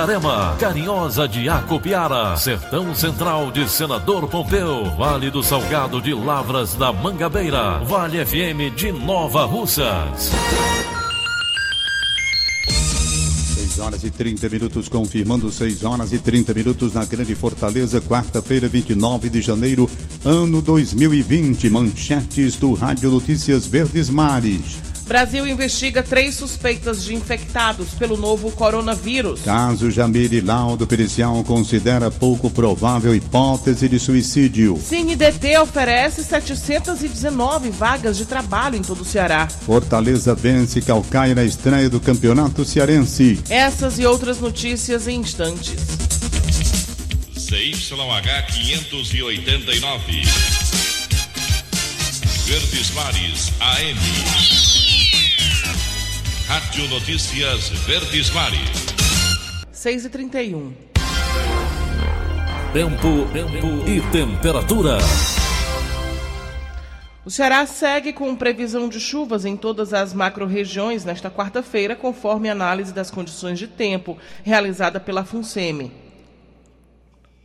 Itarema, Carinhosa de Acopiara, Sertão Central de Senador Pompeu, Vale do Salgado de Lavras da Mangabeira, Vale FM de Nova Russas. 6 horas e 30 minutos, confirmando 6 horas e 30 minutos na Grande Fortaleza, quarta-feira, 29 de janeiro, ano 2020. Manchetes do Rádio Notícias Verdes Mares. Brasil investiga três suspeitas de infectados pelo novo coronavírus. Caso Jamile Laudo Pericial considera pouco provável hipótese de suicídio. CineDT oferece 719 vagas de trabalho em todo o Ceará. Fortaleza vence Calcaia na estreia do Campeonato Cearense. Essas e outras notícias em instantes. CYH 589. Verdes Mares AM. Rádio Notícias Verdes Mares. 6 e 31 Tempo, tempo e temperatura. O Ceará segue com previsão de chuvas em todas as macro-regiões nesta quarta-feira, conforme análise das condições de tempo realizada pela FUNSEMI.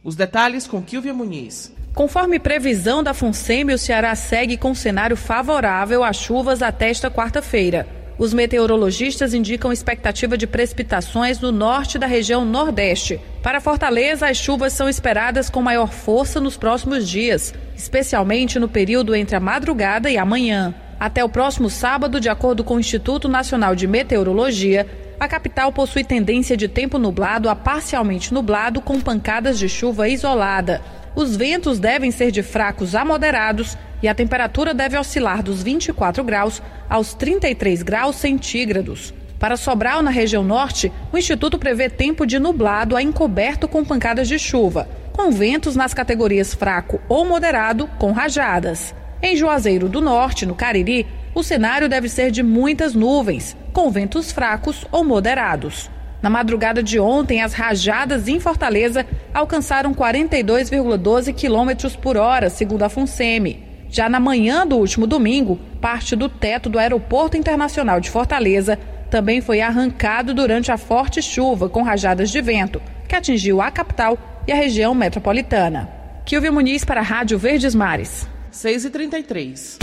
Os detalhes com Kilvia Muniz. Conforme previsão da FUNSEMI, o Ceará segue com cenário favorável a chuvas até esta quarta-feira. Os meteorologistas indicam expectativa de precipitações no norte da região Nordeste. Para Fortaleza, as chuvas são esperadas com maior força nos próximos dias, especialmente no período entre a madrugada e a manhã. Até o próximo sábado, de acordo com o Instituto Nacional de Meteorologia, a capital possui tendência de tempo nublado a parcialmente nublado com pancadas de chuva isolada. Os ventos devem ser de fracos a moderados e a temperatura deve oscilar dos 24 graus aos 33 graus centígrados. Para Sobral, na região norte, o Instituto prevê tempo de nublado a encoberto com pancadas de chuva, com ventos nas categorias fraco ou moderado, com rajadas. Em Juazeiro do Norte, no Cariri, o cenário deve ser de muitas nuvens, com ventos fracos ou moderados. Na madrugada de ontem, as rajadas em Fortaleza alcançaram 42,12 km por hora, segundo a FUNSEMI. Já na manhã do último domingo, parte do teto do Aeroporto Internacional de Fortaleza também foi arrancado durante a forte chuva com rajadas de vento, que atingiu a capital e a região metropolitana. Kilvio Muniz para a Rádio Verdes Mares. 6h33.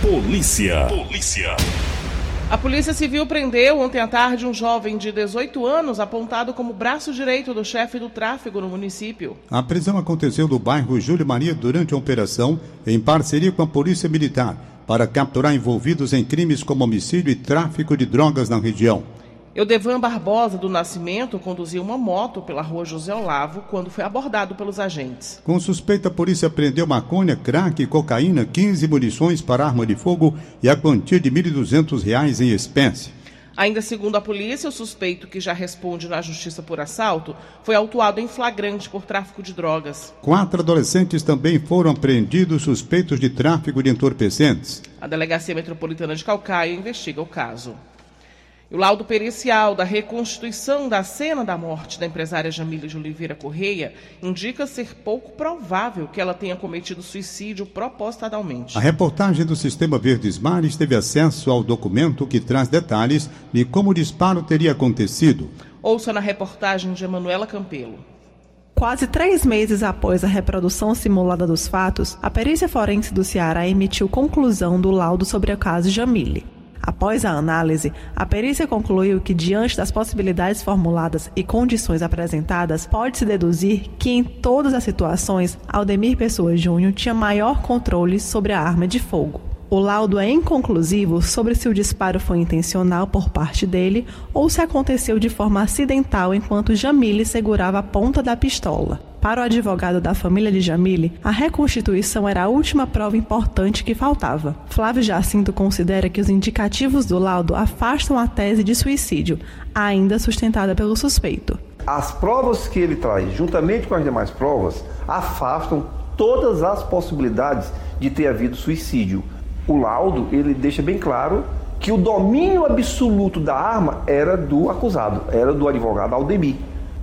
Polícia. Polícia. A Polícia Civil prendeu ontem à tarde um jovem de 18 anos apontado como braço direito do chefe do tráfego no município. A prisão aconteceu no bairro Júlio Maria durante a operação em parceria com a Polícia Militar para capturar envolvidos em crimes como homicídio e tráfico de drogas na região. Eudevan Barbosa do Nascimento conduziu uma moto pela rua José Olavo quando foi abordado pelos agentes. Com suspeita, a polícia prendeu maconha, crack, cocaína, 15 munições para arma de fogo e a quantia de R$ 1.200 em espécie. Ainda segundo a polícia, o suspeito, que já responde na justiça por assalto, foi autuado em flagrante por tráfico de drogas. Quatro adolescentes também foram apreendidos suspeitos de tráfico de entorpecentes. A Delegacia Metropolitana de Calcaia investiga o caso. E o laudo pericial da reconstituição da cena da morte da empresária Jamília de Oliveira Correia indica ser pouco provável que ela tenha cometido suicídio propositadamente. A reportagem do Sistema Verdes Mares teve acesso ao documento que traz detalhes de como o disparo teria acontecido. Ouça na reportagem de Emanuela Campelo. Quase três meses após a reprodução simulada dos fatos, a perícia forense do Ceará emitiu conclusão do laudo sobre o caso Jamile. Após a análise, a perícia concluiu que, diante das possibilidades formuladas e condições apresentadas, pode-se deduzir que, em todas as situações, Aldemir Pessoa Júnior tinha maior controle sobre a arma de fogo. O laudo é inconclusivo sobre se o disparo foi intencional por parte dele ou se aconteceu de forma acidental enquanto Jamile segurava a ponta da pistola. Para o advogado da família de Jamile, a reconstituição era a última prova importante que faltava. Flávio Jacinto considera que os indicativos do laudo afastam a tese de suicídio, ainda sustentada pelo suspeito. As provas que ele traz, juntamente com as demais provas, afastam todas as possibilidades de ter havido suicídio o laudo ele deixa bem claro que o domínio absoluto da arma era do acusado, era do advogado Aldemir.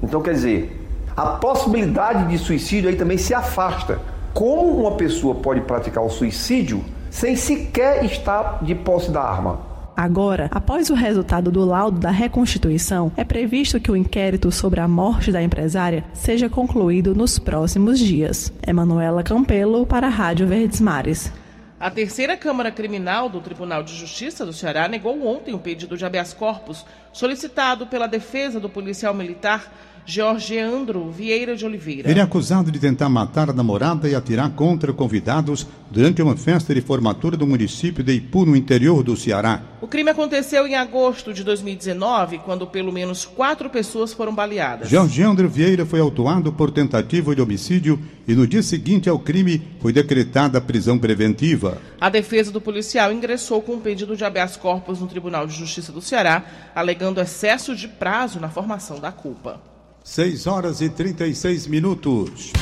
Então, quer dizer, a possibilidade de suicídio aí também se afasta. Como uma pessoa pode praticar o suicídio sem sequer estar de posse da arma? Agora, após o resultado do laudo da reconstituição, é previsto que o inquérito sobre a morte da empresária seja concluído nos próximos dias. Emanuela Campelo para a Rádio Verdes Mares. A terceira Câmara Criminal do Tribunal de Justiça do Ceará negou ontem o pedido de habeas corpus solicitado pela defesa do policial militar Georgiandro Vieira de Oliveira. Ele é acusado de tentar matar a namorada e atirar contra convidados durante uma festa de formatura do município de Ipu, no interior do Ceará. O crime aconteceu em agosto de 2019, quando pelo menos quatro pessoas foram baleadas. Georgiandro Vieira foi autuado por tentativa de homicídio e no dia seguinte ao crime foi decretada prisão preventiva. A defesa do policial ingressou com um pedido de habeas corpus no Tribunal de Justiça do Ceará, alegando excesso de prazo na formação da culpa. 6 horas e 36 minutos.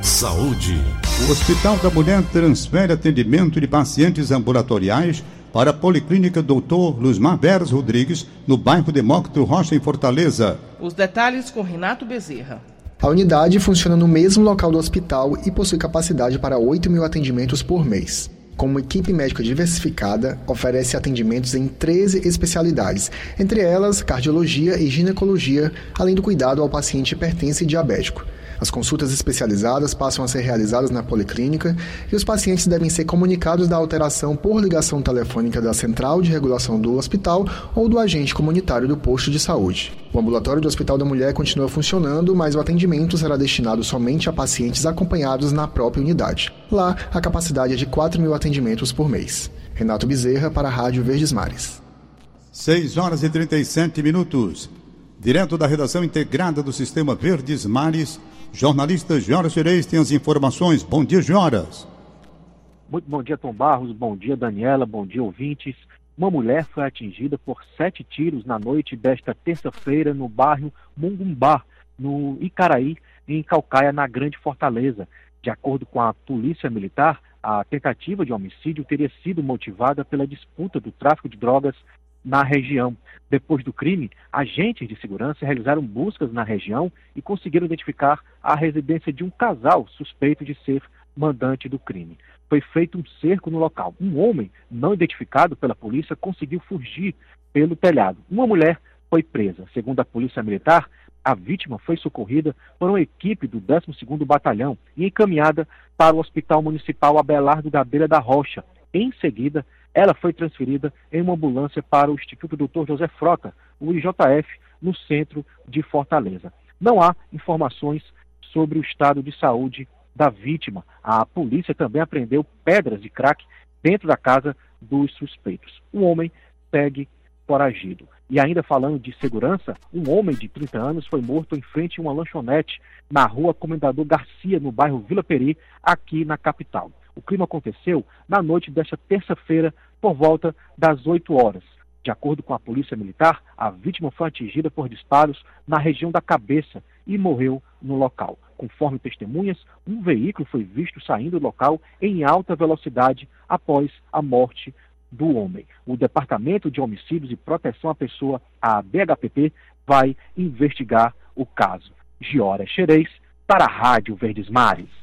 Saúde. O Hospital da Mulher transfere atendimento de pacientes ambulatoriais para a Policlínica Doutor Luzmar Veras Rodrigues, no bairro Demócrito Rocha, em Fortaleza. Os detalhes com Renato Bezerra. A unidade funciona no mesmo local do hospital e possui capacidade para 8 mil atendimentos por mês como equipe médica diversificada, oferece atendimentos em 13 especialidades, entre elas cardiologia e ginecologia, além do cuidado ao paciente hipertenso e diabético. As consultas especializadas passam a ser realizadas na policlínica e os pacientes devem ser comunicados da alteração por ligação telefônica da central de regulação do hospital ou do agente comunitário do posto de saúde. O ambulatório do Hospital da Mulher continua funcionando, mas o atendimento será destinado somente a pacientes acompanhados na própria unidade. Lá, a capacidade é de 4 mil atendimentos por mês. Renato Bezerra para a Rádio Verdes Mares. 6 horas e 37 minutos. Direto da redação integrada do Sistema Verdes Mares, jornalista Joras Reis tem as informações. Bom dia, Joras. Muito bom dia, Tom Barros. Bom dia, Daniela. Bom dia, ouvintes. Uma mulher foi atingida por sete tiros na noite desta terça-feira no bairro Mungumbá, no Icaraí, em Calcaia, na Grande Fortaleza. De acordo com a Polícia Militar, a tentativa de homicídio teria sido motivada pela disputa do tráfico de drogas na região. Depois do crime, agentes de segurança realizaram buscas na região e conseguiram identificar a residência de um casal suspeito de ser mandante do crime. Foi feito um cerco no local. Um homem, não identificado pela polícia, conseguiu fugir pelo telhado. Uma mulher foi presa. Segundo a Polícia Militar, a vítima foi socorrida por uma equipe do 12º Batalhão e encaminhada para o Hospital Municipal Abelardo da Beira da Rocha. Em seguida, ela foi transferida em uma ambulância para o Instituto Dr. José Frota, o IJF, no centro de Fortaleza. Não há informações sobre o estado de saúde da vítima. A polícia também apreendeu pedras de crack dentro da casa dos suspeitos. O homem segue foragido. E ainda falando de segurança, um homem de 30 anos foi morto em frente a uma lanchonete na rua Comendador Garcia, no bairro Vila Peri, aqui na capital. O crime aconteceu na noite desta terça-feira, por volta das 8 horas. De acordo com a Polícia Militar, a vítima foi atingida por disparos na região da cabeça e morreu no local. Conforme testemunhas, um veículo foi visto saindo do local em alta velocidade após a morte do homem. O Departamento de Homicídios e Proteção à Pessoa, a DHPP, vai investigar o caso. Giora Xerez, para a Rádio Verdes Mares.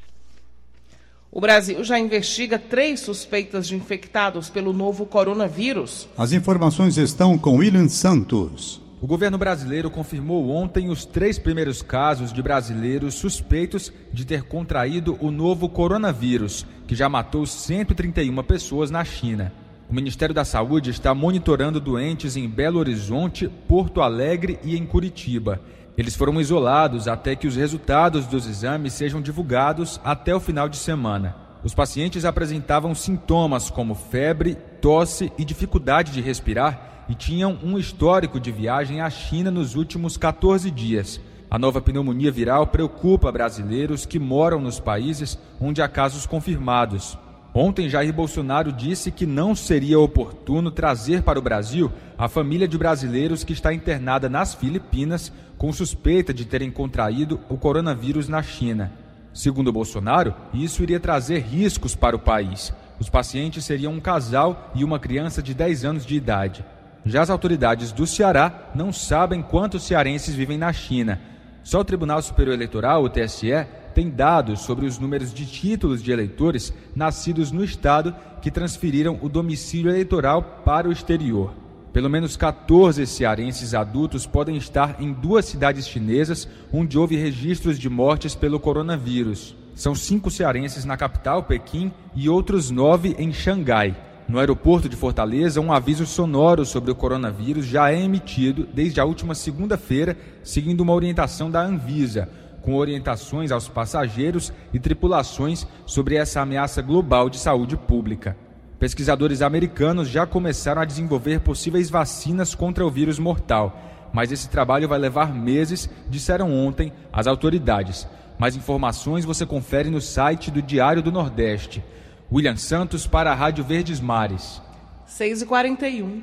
O Brasil já investiga três suspeitas de infectados pelo novo coronavírus. As informações estão com William Santos. O governo brasileiro confirmou ontem os três primeiros casos de brasileiros suspeitos de ter contraído o novo coronavírus, que já matou 131 pessoas na China. O Ministério da Saúde está monitorando doentes em Belo Horizonte, Porto Alegre e em Curitiba. Eles foram isolados até que os resultados dos exames sejam divulgados até o final de semana. Os pacientes apresentavam sintomas como febre, tosse e dificuldade de respirar e tinham um histórico de viagem à China nos últimos 14 dias. A nova pneumonia viral preocupa brasileiros que moram nos países onde há casos confirmados. Ontem, Jair Bolsonaro disse que não seria oportuno trazer para o Brasil a família de brasileiros que está internada nas Filipinas com suspeita de terem contraído o coronavírus na China. Segundo Bolsonaro, isso iria trazer riscos para o país. Os pacientes seriam um casal e uma criança de 10 anos de idade. Já as autoridades do Ceará não sabem quantos cearenses vivem na China. Só o Tribunal Superior Eleitoral, o TSE, tem dados sobre os números de títulos de eleitores nascidos no estado que transferiram o domicílio eleitoral para o exterior. Pelo menos 14 cearenses adultos podem estar em duas cidades chinesas onde houve registros de mortes pelo coronavírus. São cinco cearenses na capital, Pequim, e outros nove em Xangai. No aeroporto de Fortaleza, um aviso sonoro sobre o coronavírus já é emitido desde a última segunda-feira, seguindo uma orientação da Anvisa, com orientações aos passageiros e tripulações sobre essa ameaça global de saúde pública. Pesquisadores americanos já começaram a desenvolver possíveis vacinas contra o vírus mortal, mas esse trabalho vai levar meses, disseram ontem as autoridades. Mais informações você confere no site do Diário do Nordeste. William Santos para a Rádio Verdes Mares. 6h41.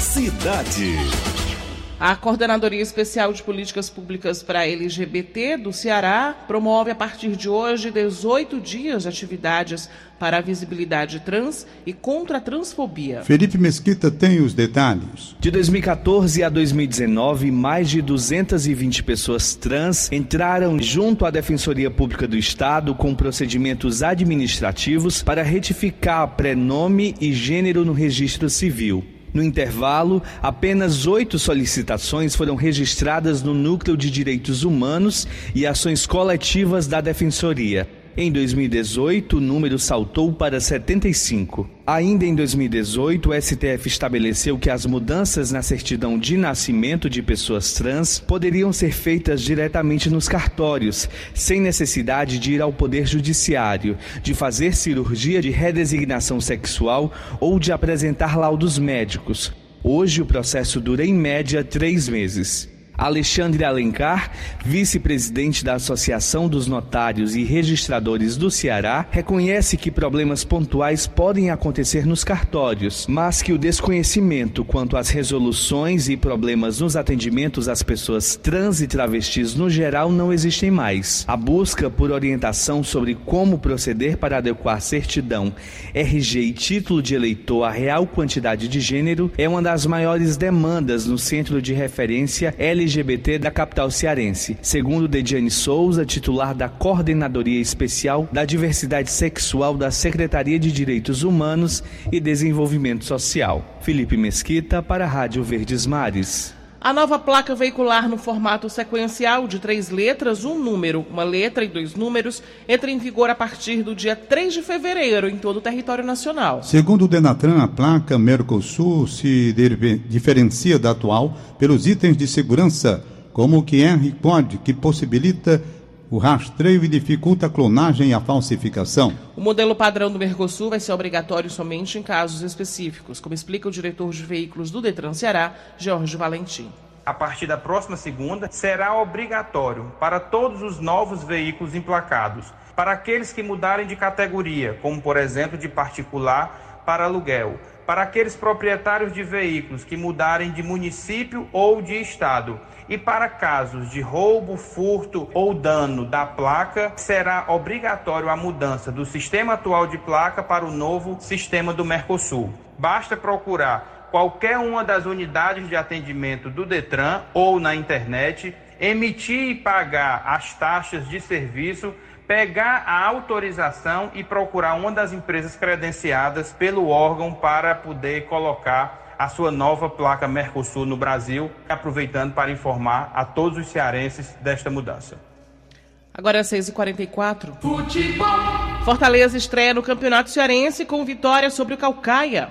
Cidade. A Coordenadoria Especial de Políticas Públicas para LGBT do Ceará promove a partir de hoje 18 dias de atividades para a visibilidade trans e contra a transfobia. Felipe Mesquita tem os detalhes. De 2014 a 2019, mais de 220 pessoas trans entraram junto à Defensoria Pública do Estado com procedimentos administrativos para retificar prenome e gênero no registro civil. No intervalo, apenas oito solicitações foram registradas no Núcleo de Direitos Humanos e Ações Coletivas da Defensoria. Em 2018, o número saltou para 75. Ainda em 2018, o STF estabeleceu que as mudanças na certidão de nascimento de pessoas trans poderiam ser feitas diretamente nos cartórios, sem necessidade de ir ao Poder Judiciário, de fazer cirurgia de redesignação sexual ou de apresentar laudos médicos. Hoje, o processo dura em média três meses. Alexandre Alencar, vice-presidente da Associação dos Notários e Registradores do Ceará, reconhece que problemas pontuais podem acontecer nos cartórios, mas que o desconhecimento quanto às resoluções e problemas nos atendimentos às pessoas trans e travestis no geral não existem mais. A busca por orientação sobre como proceder para adequar certidão, RG e título de eleitor à real quantidade de gênero é uma das maiores demandas no Centro de Referência LGBT LGBT da capital cearense, segundo Dediane Souza, titular da Coordenadoria Especial da Diversidade Sexual da Secretaria de Direitos Humanos e Desenvolvimento Social. Felipe Mesquita para a Rádio Verdes Mares. A nova placa veicular no formato sequencial de três letras, um número, uma letra e dois números, entra em vigor a partir do dia 3 de fevereiro em todo o território nacional. Segundo o Denatran, a placa Mercosul se diferencia da atual pelos itens de segurança, como o QR Code, que possibilita o rastreio e dificulta a clonagem e a falsificação. O modelo padrão do Mercosul vai ser obrigatório somente em casos específicos, como explica o diretor de veículos do Detran Ceará, Jorge Valentim. A partir da próxima segunda, será obrigatório para todos os novos veículos emplacados, para aqueles que mudarem de categoria, como por exemplo de particular para aluguel, para aqueles proprietários de veículos que mudarem de município ou de estado e para casos de roubo, furto ou dano da placa, será obrigatório a mudança do sistema atual de placa para o novo sistema do Mercosul. Basta procurar qualquer uma das unidades de atendimento do Detran ou na internet, emitir e pagar as taxas de serviço pegar a autorização e procurar uma das empresas credenciadas pelo órgão para poder colocar a sua nova placa Mercosul no Brasil, aproveitando para informar a todos os cearenses desta mudança. Agora é 6h44. Futebol. Fortaleza estreia no Campeonato Cearense com vitória sobre o Calcaia.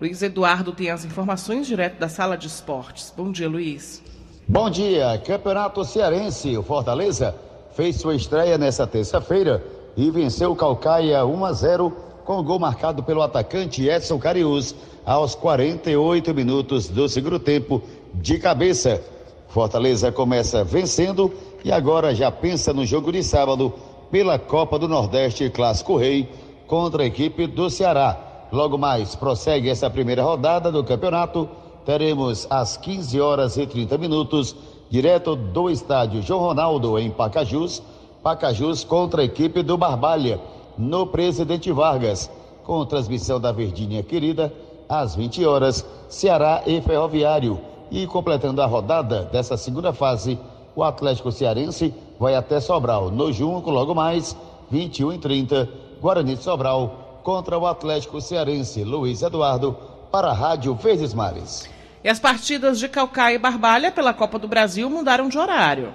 Luiz Eduardo tem as informações direto da sala de esportes. Bom dia, Luiz. Bom dia. Campeonato Cearense. O Fortaleza fez sua estreia nesta terça-feira e venceu o Calcaia 1 a 0 com o gol marcado pelo atacante Edson Carius aos 48 minutos do segundo tempo de cabeça. Fortaleza começa vencendo e agora já pensa no jogo de sábado pela Copa do Nordeste Clássico Rei contra a equipe do Ceará. Logo mais prossegue essa primeira rodada do campeonato. Teremos às 15 horas e 30 minutos, direto do estádio João Ronaldo em Pacajus, Pacajus contra a equipe do Barbalha, no Presidente Vargas, com transmissão da Verdinha Querida, às 20 horas, Ceará e Ferroviário. E completando a rodada dessa segunda fase, o Atlético Cearense vai até Sobral. No Junco, logo mais, 21 e 30, Guarani de Sobral contra o Atlético Cearense. Luiz Eduardo, para a Rádio Verdes Mares. E as partidas de Calcaia e Barbalha pela Copa do Brasil mudaram de horário.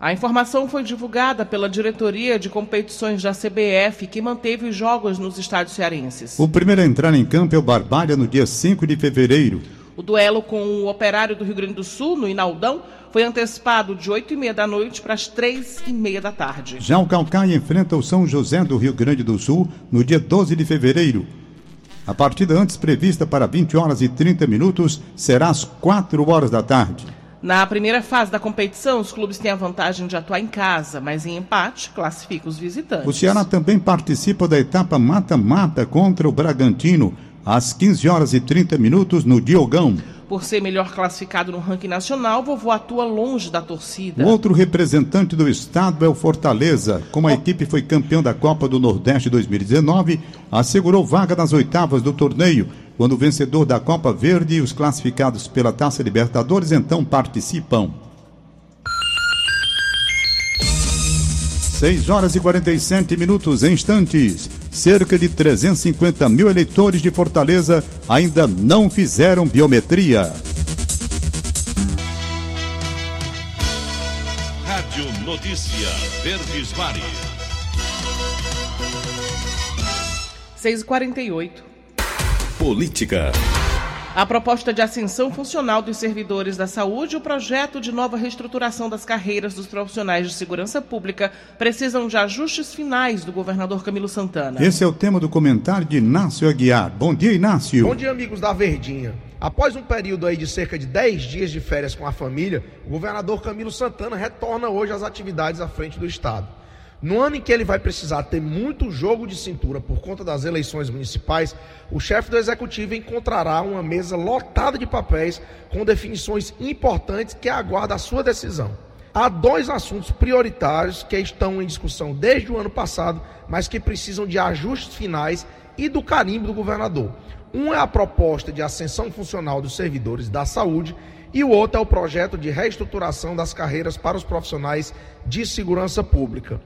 A informação foi divulgada pela diretoria de competições da CBF, que manteve os jogos nos estádios cearenses. O primeiro a entrar em campo é o Barbalha no dia 5 de fevereiro. O duelo com o Operário do Rio Grande do Sul, no Inaldão, foi antecipado de 8 e meia da noite para as 3 e meia da tarde. Já o Calcaia enfrenta o São José do Rio Grande do Sul no dia 12 de fevereiro. A partida antes prevista para 20 horas e 30 minutos será às 4 horas da tarde. Na primeira fase da competição, os clubes têm a vantagem de atuar em casa, mas em empate classifica os visitantes. O Ceará também participa da etapa mata-mata contra o Bragantino, às 15 horas e 30 minutos no Diogão. Por ser melhor classificado no ranking nacional, vovô atua longe da torcida. O outro representante do estado é o Fortaleza. Como a equipe foi campeão da Copa do Nordeste 2019, assegurou vaga nas oitavas do torneio quando o vencedor da Copa Verde e os classificados pela Taça Libertadores então participam. 6 horas e 47 minutos em instantes. Cerca de 350 mil eleitores de Fortaleza ainda não fizeram biometria. Rádio Notícia Verdes Mares. 6 e 48 Política. A proposta de ascensão funcional dos servidores da saúde e o projeto de nova reestruturação das carreiras dos profissionais de segurança pública precisam de ajustes finais do governador Camilo Santana. Esse é o tema do comentário de Inácio Aguiar. Bom dia, Inácio. Bom dia, amigos da Verdinha. Após um período aí de cerca de 10 dias de férias com a família, o governador Camilo Santana retorna hoje às atividades à frente do Estado. No ano em que ele vai precisar ter muito jogo de cintura por conta das eleições municipais, o chefe do executivo encontrará uma mesa lotada de papéis com definições importantes que aguarda a sua decisão. Há dois assuntos prioritários que estão em discussão desde o ano passado, mas que precisam de ajustes finais e do carimbo do governador. Um é a proposta de ascensão funcional dos servidores da saúde e o outro é o projeto de reestruturação das carreiras para os profissionais de segurança pública.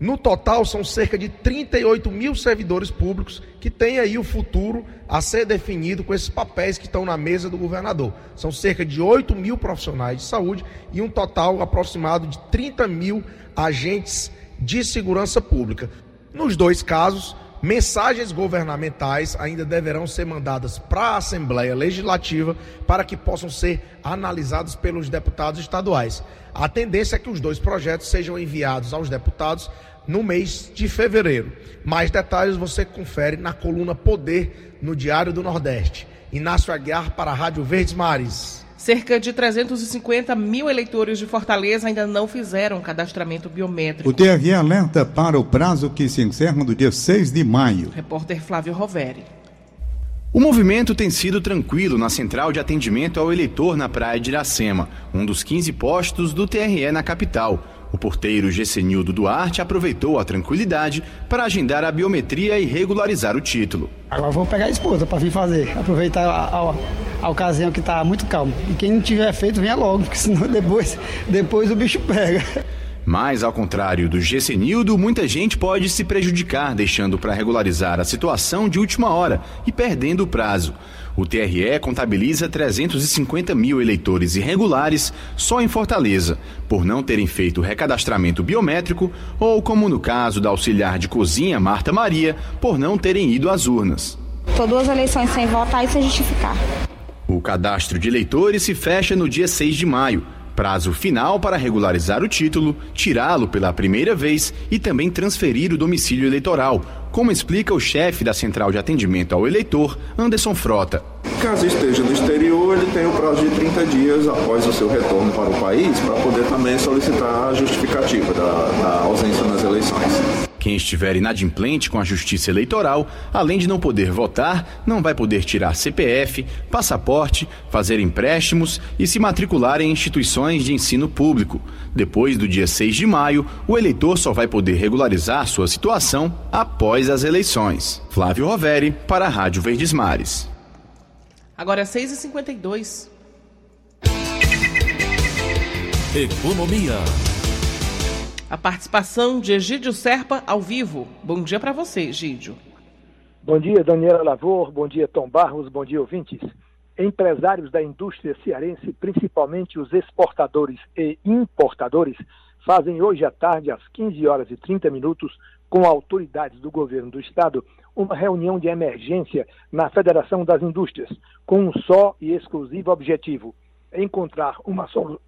No total, são cerca de 38 mil servidores públicos que têm aí o futuro a ser definido com esses papéis que estão na mesa do governador. São cerca de 8 mil profissionais de saúde e um total aproximado de 30 mil agentes de segurança pública. Nos dois casos, mensagens governamentais ainda deverão ser mandadas para a Assembleia Legislativa para que possam ser analisados pelos deputados estaduais. A tendência é que os dois projetos sejam enviados aos deputados no mês de fevereiro. Mais detalhes você confere na coluna Poder no Diário do Nordeste. Inácio Aguiar para a Rádio Verdes Mares. Cerca de 350 mil eleitores de Fortaleza ainda não fizeram cadastramento biométrico. O TRE alerta para o prazo que se encerra no dia 6 de maio. Repórter Flávio Roveri. O movimento tem sido tranquilo na central de atendimento ao eleitor na Praia de Iracema, um dos 15 postos do TRE na capital. O porteiro Gessenildo Duarte aproveitou a tranquilidade para agendar a biometria e regularizar o título. Agora vou pegar a esposa para vir fazer, aproveitar a, a, a ocasião que está muito calmo. E quem não tiver feito, venha logo, porque senão depois, depois o bicho pega. Mas, ao contrário do Gessenildo, muita gente pode se prejudicar, deixando para regularizar a situação de última hora e perdendo o prazo. O TRE contabiliza 350 mil eleitores irregulares só em Fortaleza, por não terem feito recadastramento biométrico ou, como no caso da auxiliar de cozinha Marta Maria, por não terem ido às urnas. Tô duas eleições sem votar e sem justificar. O cadastro de eleitores se fecha no dia 6 de maio. Prazo final para regularizar o título, tirá-lo pela primeira vez e também transferir o domicílio eleitoral, como explica o chefe da Central de Atendimento ao Eleitor, Anderson Frota. Caso esteja no exterior, ele tem o prazo de 30 dias após o seu retorno para o país para poder também solicitar a justificativa da, da ausência nas eleições. Quem estiver inadimplente com a Justiça Eleitoral, além de não poder votar, não vai poder tirar CPF, passaporte, fazer empréstimos e se matricular em instituições de ensino público. Depois do dia 6 de maio, o eleitor só vai poder regularizar sua situação após as eleições. Flávio Roveri, para a Rádio Verdes Mares. Agora é 6h52. Economia. A participação de Egídio Serpa ao vivo. Bom dia para você, Egídio. Bom dia, Daniela Lavor. Bom dia, Tom Barros. Bom dia, ouvintes. Empresários da indústria cearense, principalmente os exportadores e importadores, fazem hoje à tarde, às 15 horas e 30 minutos, com autoridades do governo do estado, uma reunião de emergência na Federação das Indústrias, com um só e exclusivo objetivo: encontrar uma solução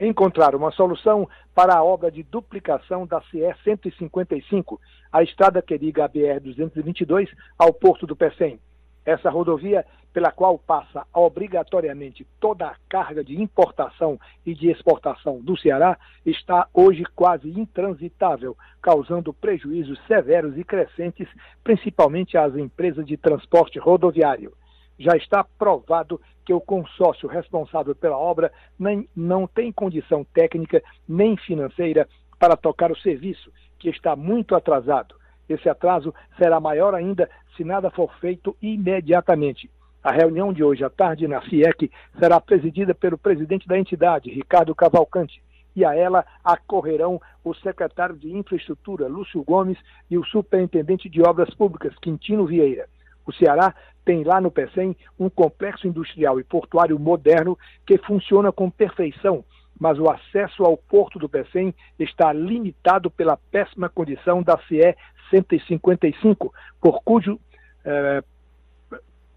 encontrar uma solução para a obra de duplicação da CE 155, a estrada que liga a BR 222 ao Porto do Pecém. Essa rodovia, pela qual passa obrigatoriamente toda a carga de importação e de exportação do Ceará, está hoje quase intransitável, causando prejuízos severos e crescentes, principalmente às empresas de transporte rodoviário. Já está provado que o consórcio responsável pela obra nem, não tem condição técnica nem financeira para tocar o serviço, que está muito atrasado. Esse atraso será maior ainda se nada for feito imediatamente. A reunião de hoje à tarde na FIEC será presidida pelo presidente da entidade, Ricardo Cavalcante, e a ela acorrerão o secretário de Infraestrutura, Lúcio Gomes, e o superintendente de Obras Públicas, Quintino Vieira. O Ceará tem lá no PECEM um complexo industrial e portuário moderno que funciona com perfeição, mas o acesso ao porto do PECEM está limitado pela péssima condição da CE 155, por cujo eh,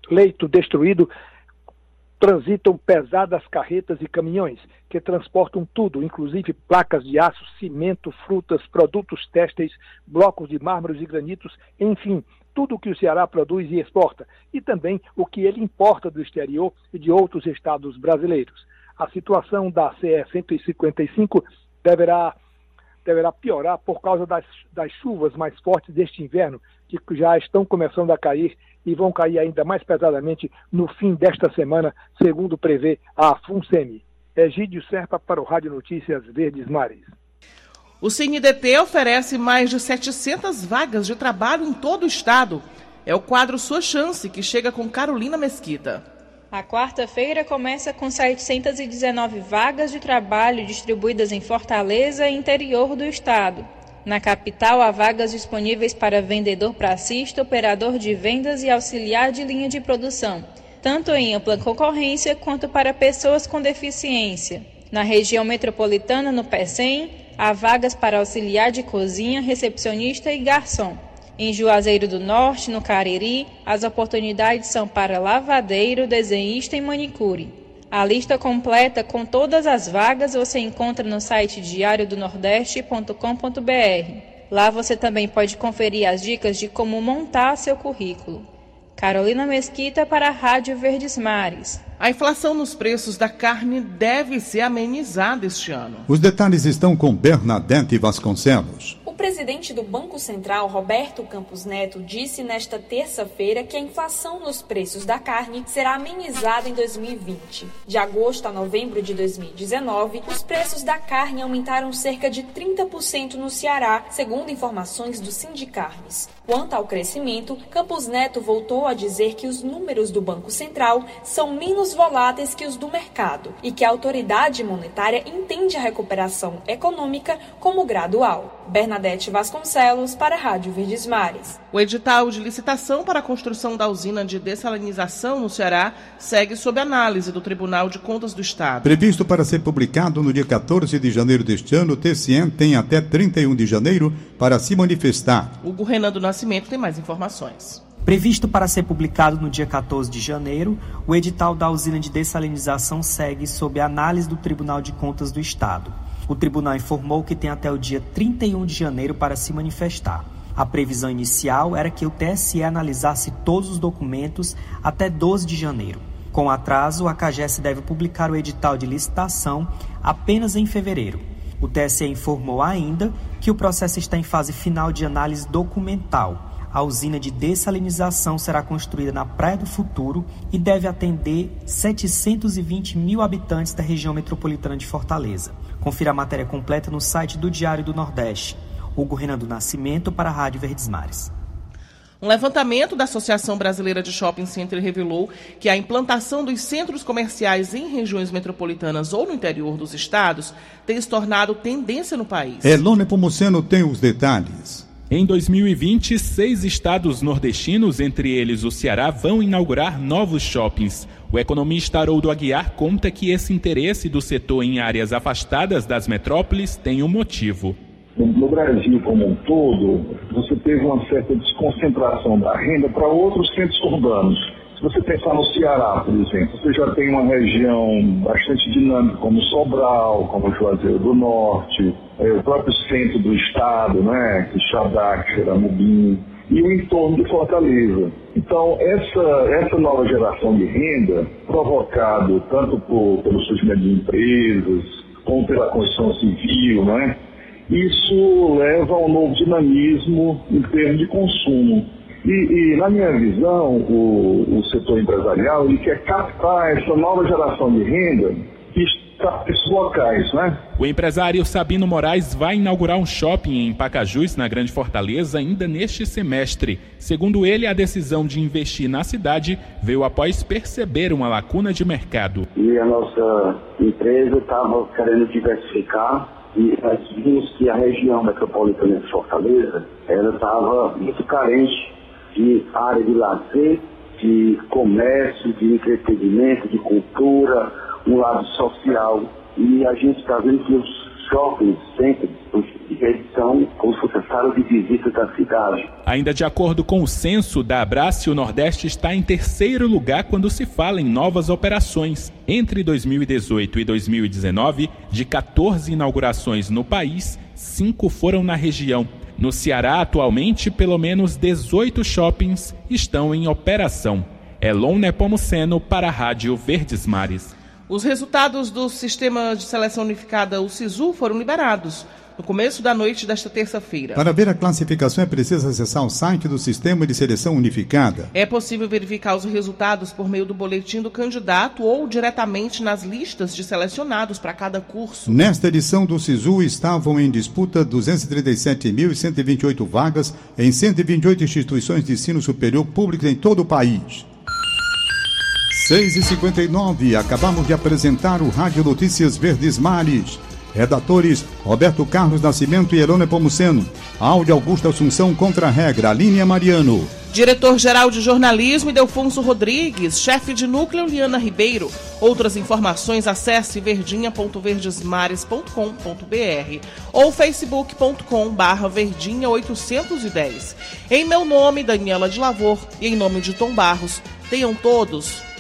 leito destruído transitam pesadas carretas e caminhões que transportam tudo, inclusive placas de aço, cimento, frutas, produtos têxteis, blocos de mármores e granitos, enfim, tudo o que o Ceará produz e exporta, e também o que ele importa do exterior e de outros estados brasileiros. A situação da CE 155 deverá, deverá piorar por causa das, das chuvas mais fortes deste inverno, que já estão começando a cair e vão cair ainda mais pesadamente no fim desta semana, segundo prevê a FUNSEMI. Egídio Serpa para o Rádio Notícias Verdes Mares. O CNDT oferece mais de 700 vagas de trabalho em todo o estado. É o quadro Sua Chance, que chega com Carolina Mesquita. A quarta-feira começa com 719 vagas de trabalho distribuídas em Fortaleza e interior do estado. Na capital, há vagas disponíveis para vendedor pracista, operador de vendas e auxiliar de linha de produção, tanto em ampla concorrência quanto para pessoas com deficiência. Na região metropolitana, no PECEM, há vagas para auxiliar de cozinha, recepcionista e garçom. Em Juazeiro do Norte, no Cariri, as oportunidades são para lavadeiro, desenhista e manicure. A lista completa com todas as vagas você encontra no site diariodonordeste.com.br. Lá você também pode conferir as dicas de como montar seu currículo. Carolina Mesquita para a Rádio Verdes Mares. A inflação nos preços da carne deve ser amenizada este ano. Os detalhes estão com Bernadette Vasconcelos. O presidente do Banco Central, Roberto Campos Neto, disse nesta terça-feira que a inflação nos preços da carne será amenizada em 2020. De agosto a novembro de 2019, os preços da carne aumentaram cerca de 30% no Ceará, segundo informações do Sindicarnes. Quanto ao crescimento, Campos Neto voltou a dizer que os números do Banco Central são menos voláteis que os do mercado e que a autoridade monetária entende a recuperação econômica como gradual. Bernadette Vasconcelos para a Rádio Verdes Mares. O edital de licitação para a construção da usina de dessalinização no Ceará segue sob análise do Tribunal de Contas do Estado. Previsto para ser publicado no dia 14 de janeiro deste ano, o TCM tem até 31 de janeiro para se manifestar. O Renan do Nascimento tem mais informações. Previsto para ser publicado no dia 14 de janeiro, o edital da usina de dessalinização segue sob análise do Tribunal de Contas do Estado. O tribunal informou que tem até o dia 31 de janeiro para se manifestar. A previsão inicial era que o TSE analisasse todos os documentos até 12 de janeiro. Com atraso, a CAGES deve publicar o edital de licitação apenas em fevereiro. O TSE informou ainda que o processo está em fase final de análise documental. A usina de dessalinização será construída na Praia do Futuro e deve atender 720 mil habitantes da região metropolitana de Fortaleza. Confira a matéria completa no site do Diário do Nordeste. Hugo Renan do Nascimento para a Rádio Verdes Mares. Um levantamento da Associação Brasileira de Shopping Center revelou que a implantação dos centros comerciais em regiões metropolitanas ou no interior dos estados tem se tornado tendência no país. Elone Pomuceno tem os detalhes. Em 2020, seis estados nordestinos, entre eles o Ceará, vão inaugurar novos shoppings. O economista Haroldo Aguiar conta que esse interesse do setor em áreas afastadas das metrópoles tem um motivo. No Brasil como um todo, você teve uma certa desconcentração da renda para outros centros urbanos. Se você pensar no Ceará, por exemplo, você já tem uma região bastante dinâmica como Sobral, como Juazeiro do Norte, é, o próprio centro do estado, né, Xadac, Xeramubim, e o entorno de Fortaleza. Então, essa, essa nova geração de renda, provocado tanto por, pelo surgimento de empresas, como pela construção civil, né, isso leva a um novo dinamismo em termos de consumo. E, e na minha visão, o, o, setor empresarial ele quer captar essa nova geração de renda que está nesses locais, né? O empresário Sabino Moraes vai inaugurar um shopping em Pacajus, na Grande Fortaleza, ainda neste semestre. Segundo ele, a decisão de investir na cidade veio após perceber uma lacuna de mercado. E a nossa empresa estava querendo diversificar e nós vimos que a região metropolitana de Fortaleza ela estava muito carente de área de lazer, de comércio, de entretenimento, de cultura, um lado social. E a gente está vendo que os shopping centers são como se fosse sala de visita da cidade. Ainda de acordo com o censo da Abrace, o Nordeste está em terceiro lugar quando se fala em novas operações. Entre 2018 e 2019, de 14 inaugurações no país, cinco foram na região. No Ceará, atualmente, pelo menos 18 shoppings estão em operação. Elon Nepomuceno para a Rádio Verdes Mares. Os resultados do Sistema de Seleção Unificada, o SISU, foram liberados no começo da noite desta terça-feira. Para ver a classificação é preciso acessar o site do Sistema de Seleção Unificada. É possível verificar os resultados por meio do boletim do candidato ou diretamente nas listas de selecionados para cada curso. Nesta edição do SISU estavam em disputa 237.128 vagas em 128 instituições de ensino superior públicas em todo o país. 6 e 59 acabamos de apresentar o Rádio Notícias Verdes Mares. Redatores Roberto Carlos Nascimento e Elone Pomuceno. Áudio Augusto Assunção contra a regra, Aline Mariano. Diretor-geral de jornalismo Delfonso Rodrigues, chefe de núcleo Liana Ribeiro. Outras informações acesse verdinha.verdesmares.com.br ou facebook.com barra verdinha 810. Em meu nome, Daniela de Lavor, e em nome de Tom Barros, tenham todos